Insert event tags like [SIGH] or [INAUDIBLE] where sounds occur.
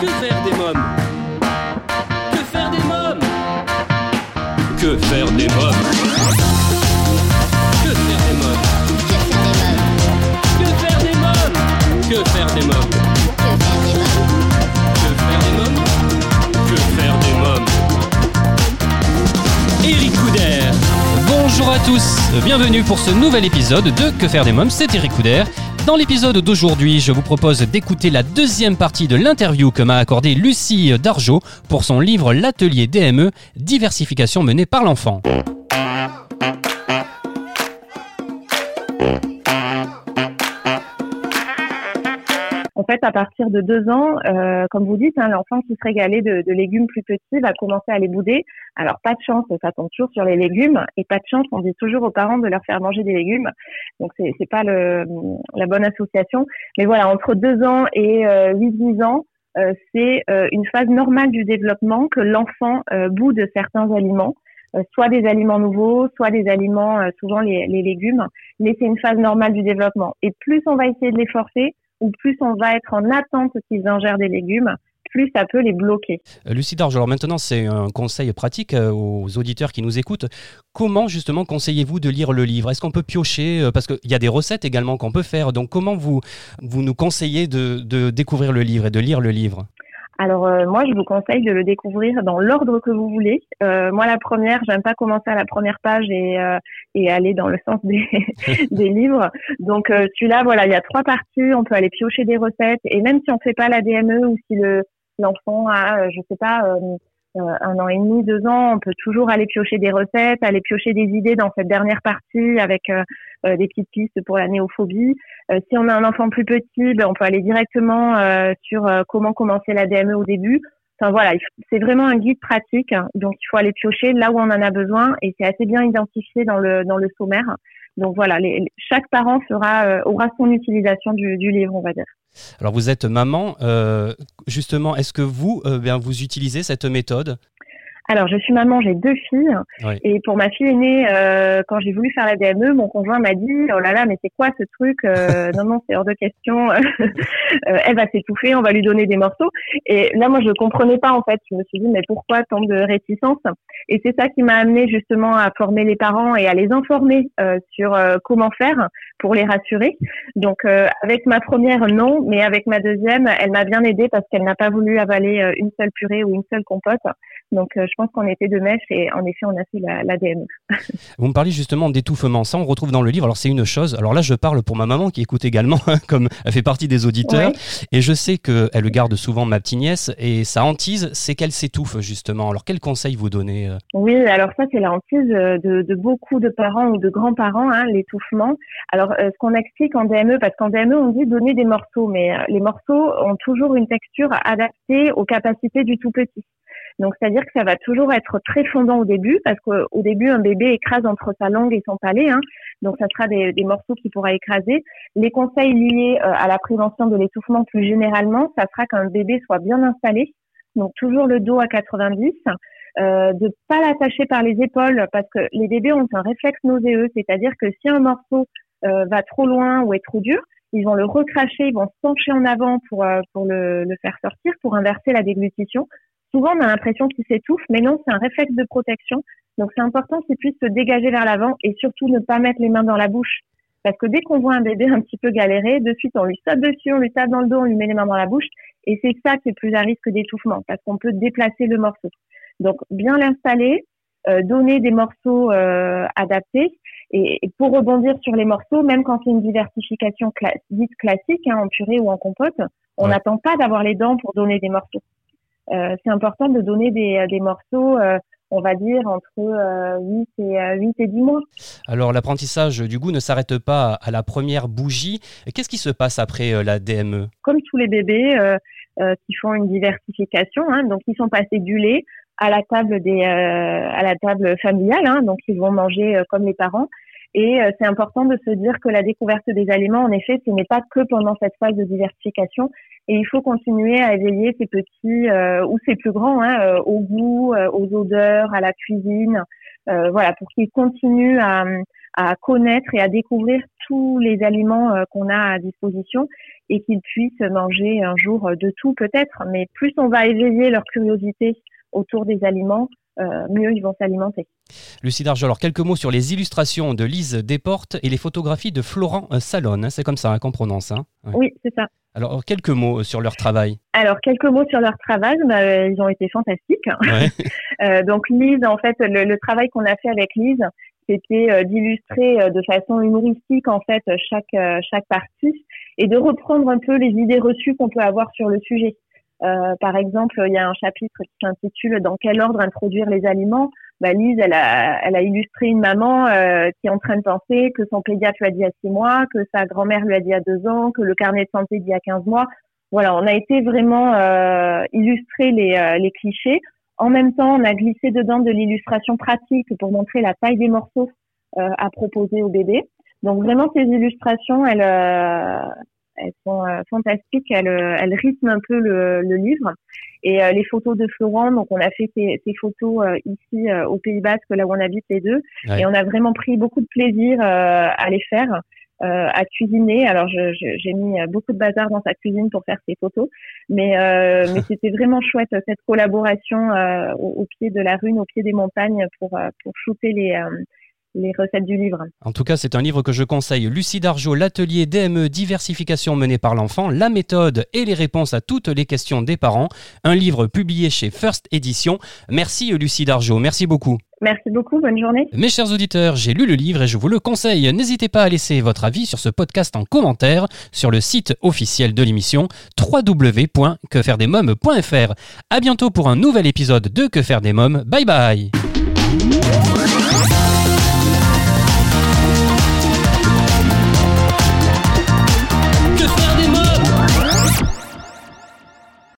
Que faire des mômes Que faire des mômes Que faire des mômes Que faire des mômes Que faire des mômes Que faire des mômes Que faire des mômes Que faire des mômes Eric Couder. Bonjour à tous, bienvenue pour ce nouvel épisode de Que faire des mômes, c'est Eric Couder. Dans l'épisode d'aujourd'hui, je vous propose d'écouter la deuxième partie de l'interview que m'a accordée Lucie Dargeau pour son livre L'atelier DME, diversification menée par l'enfant. Fait, à partir de deux ans, euh, comme vous dites, hein, l'enfant qui se régalait de, de légumes plus petits va commencer à les bouder. Alors, pas de chance, ça tombe toujours sur les légumes. Et pas de chance, on dit toujours aux parents de leur faire manger des légumes. Donc, c'est c'est pas le, la bonne association. Mais voilà, entre deux ans et euh, 8-10 ans, euh, c'est euh, une phase normale du développement que l'enfant euh, boude certains aliments. Euh, soit des aliments nouveaux, soit des aliments, euh, souvent les, les légumes, mais c'est une phase normale du développement. Et plus on va essayer de les forcer, ou plus on va être en attente qu'ils ingèrent des légumes, plus ça peut les bloquer. Euh, Lucie Dargeau, alors maintenant c'est un conseil pratique euh, aux auditeurs qui nous écoutent. Comment justement conseillez-vous de lire le livre? Est-ce qu'on peut piocher euh, Parce qu'il y a des recettes également qu'on peut faire. Donc comment vous, nous conseillez de découvrir le livre et de lire le livre? Alors euh, moi, je vous conseille de le découvrir dans l'ordre que vous voulez. Euh, moi, la première, j'aime pas commencer à la première page et, euh, et aller dans le sens des, [LAUGHS] des livres. Donc euh, celui-là, voilà, il y a trois parties. On peut aller piocher des recettes et même si on fait pas la DME ou si le l'enfant a, euh, je sais pas, euh, un an et demi, deux ans, on peut toujours aller piocher des recettes, aller piocher des idées dans cette dernière partie avec euh, des petites pistes pour la néophobie. Euh, si on a un enfant plus petit, ben, on peut aller directement euh, sur comment commencer la DME au début. Enfin voilà, c'est vraiment un guide pratique, hein. donc il faut aller piocher là où on en a besoin et c'est assez bien identifié dans le dans le sommaire. Donc voilà, chaque parent aura son utilisation du, du livre, on va dire. Alors vous êtes maman, justement, est-ce que vous, bien, vous utilisez cette méthode? Alors, je suis maman, j'ai deux filles. Oui. Et pour ma fille aînée, euh, quand j'ai voulu faire la DME, mon conjoint m'a dit Oh là là, mais c'est quoi ce truc Euh, [LAUGHS] Non, non, c'est hors de question. [LAUGHS] Euh, elle va s'étouffer, on va lui donner des morceaux. Et là, moi, je comprenais pas, en fait. Je me suis dit Mais pourquoi tant de réticence Et c'est ça qui m'a amené justement à former les parents et à les informer euh, sur euh, comment faire pour les rassurer. Donc, euh, avec ma première, non, mais avec ma deuxième, elle m'a bien aidée parce qu'elle n'a pas voulu avaler une seule purée ou une seule compote. Donc, je pense qu'on était de mèche et en effet, on a fait la, la DME. [LAUGHS] Vous me parlez justement d'étouffement, ça on retrouve dans le livre. Alors c'est une chose. Alors là je parle pour ma maman qui écoute également, [LAUGHS] comme elle fait partie des auditeurs, et je sais qu'elle garde souvent ma petite nièce et sa hantise, c'est qu'elle s'étouffe justement. Alors quel conseil vous donnez euh Oui, alors ça, c'est la hantise euh, de, de beaucoup de parents ou de grands-parents, hein, l'étouffement. Alors, euh, ce qu'on explique en DME, parce qu'en DME, on dit donner des morceaux, mais les morceaux ont toujours une texture adaptée aux capacités du tout petit. Donc, c'est-à-dire que ça va toujours être très fondant au début, parce qu'au début, un bébé écrase entre sa langue et son palais. Hein, donc, ça sera des, morceaux qu'il pourra écraser. Les conseils liés euh, à la prévention de l'étouffement plus généralement, ça sera qu'un bébé soit bien installé. Donc, toujours le dos à 90 euh, de pas l'attacher par les épaules parce que les bébés ont un réflexe nauséeux, c'est-à-dire que si un morceau euh, va trop loin ou est trop dur, ils vont le recracher, ils vont se pencher en avant pour euh, pour le faire sortir, pour inverser la déglutition. Souvent, on a l'impression qu'il s'étouffe, mais non, c'est un réflexe de protection. Donc, c'est important qu'il puisse se dégager vers l'avant et surtout ne pas mettre les mains dans la bouche. Parce que dès qu'on voit un bébé un petit peu galérer, de suite, on lui saute dessus, on lui tape dans le dos, on lui met les mains dans la bouche. Et c'est ça qui est plus à risque d'étouffement, parce qu'on peut déplacer le morceau. Donc, bien l'installer, euh, donner des morceaux euh, adaptés. Et, et pour rebondir sur les morceaux, même quand c'est une diversification cla- dite classique, hein, en purée ou en compote, on Ouais. n'attend pas d'avoir les dents pour donner des morceaux. Euh, c'est important de donner des, des morceaux, euh, on va dire, entre euh, 8, et, euh, 8 et 10 mois. Alors l'apprentissage du goût ne s'arrête pas à la première bougie. Qu'est-ce qui se passe après euh, la DME Comme tous les bébés euh, euh, qui font une diversification, hein, donc ils sont passés du lait à la table des euh, à la table familiale, hein, donc ils vont manger euh, comme les parents. Et euh, c'est important de se dire que la découverte des aliments, en effet, ce n'est pas que pendant cette phase de diversification. Et il faut continuer à éveiller ces petits euh, ou ces plus grands hein, euh, au goût, euh, aux odeurs, à la cuisine, euh, voilà, pour qu'ils continuent à, à connaître et à découvrir tous les aliments qu'on a à disposition et qu'ils puissent manger un jour de tout peut-être. Mais plus on va éveiller leur curiosité autour des aliments, euh, mieux ils vont s'alimenter. Lucie Darge, alors quelques mots sur les illustrations de Lise Desportes et les photographies de Florent euh, Salon. Hein, c'est comme ça hein, qu'on prononce. Hein. Oui, c'est ça. Alors quelques mots sur leur travail. Alors quelques mots sur leur travail, bah, ils ont été fantastiques. [LAUGHS] euh, donc Lise, en fait, le, travail qu'on a fait avec Lise, c'était euh, d'illustrer de façon humoristique en fait chaque chaque partie et de reprendre un peu les idées reçues qu'on peut avoir sur le sujet. Euh, par exemple, il y a un chapitre qui s'intitule Dans quel ordre introduire les aliments? Bah, Lise, elle a, elle a illustré une maman euh, qui est en train de penser que son pédiatre lui a dit à six mois, que sa grand-mère lui a dit à deux ans, que le carnet de santé dit à 15 mois. Voilà, on a été vraiment euh, illustrer les, euh, les clichés. En même temps, on a glissé dedans de l'illustration pratique pour montrer la taille des morceaux à proposer au bébé. Donc vraiment, ces illustrations, elles, elles sont euh, fantastiques, elles, euh, elles rythment un peu le, le livre. Et euh, les photos de Florent, donc on a fait ces, ces photos ici au Pays Basque, là où on habite les deux, et on a vraiment pris beaucoup de plaisir à les faire. Euh, à cuisiner. Alors j'ai mis beaucoup de bazar dans sa cuisine pour faire ces photos, mais, euh, [LAUGHS] mais c'était vraiment chouette cette collaboration euh, au, au, pied de la rune, au pied des montagnes pour pour shooter les les recettes du livre. En tout cas, c'est un livre que je conseille. Lucie Dargeau, l'atelier DME diversification mené par l'enfant, la méthode et les réponses à toutes les questions des parents. Un livre publié chez First Edition. Merci Lucie Dargeau, merci beaucoup. Merci beaucoup, bonne journée. Mes chers auditeurs, j'ai lu le livre et je vous le conseille. N'hésitez pas à laisser votre avis sur ce podcast en commentaire sur le site officiel de l'émission www.quefairedesmoms.fr. À bientôt pour un nouvel épisode de Que faire des mômes. Bye bye.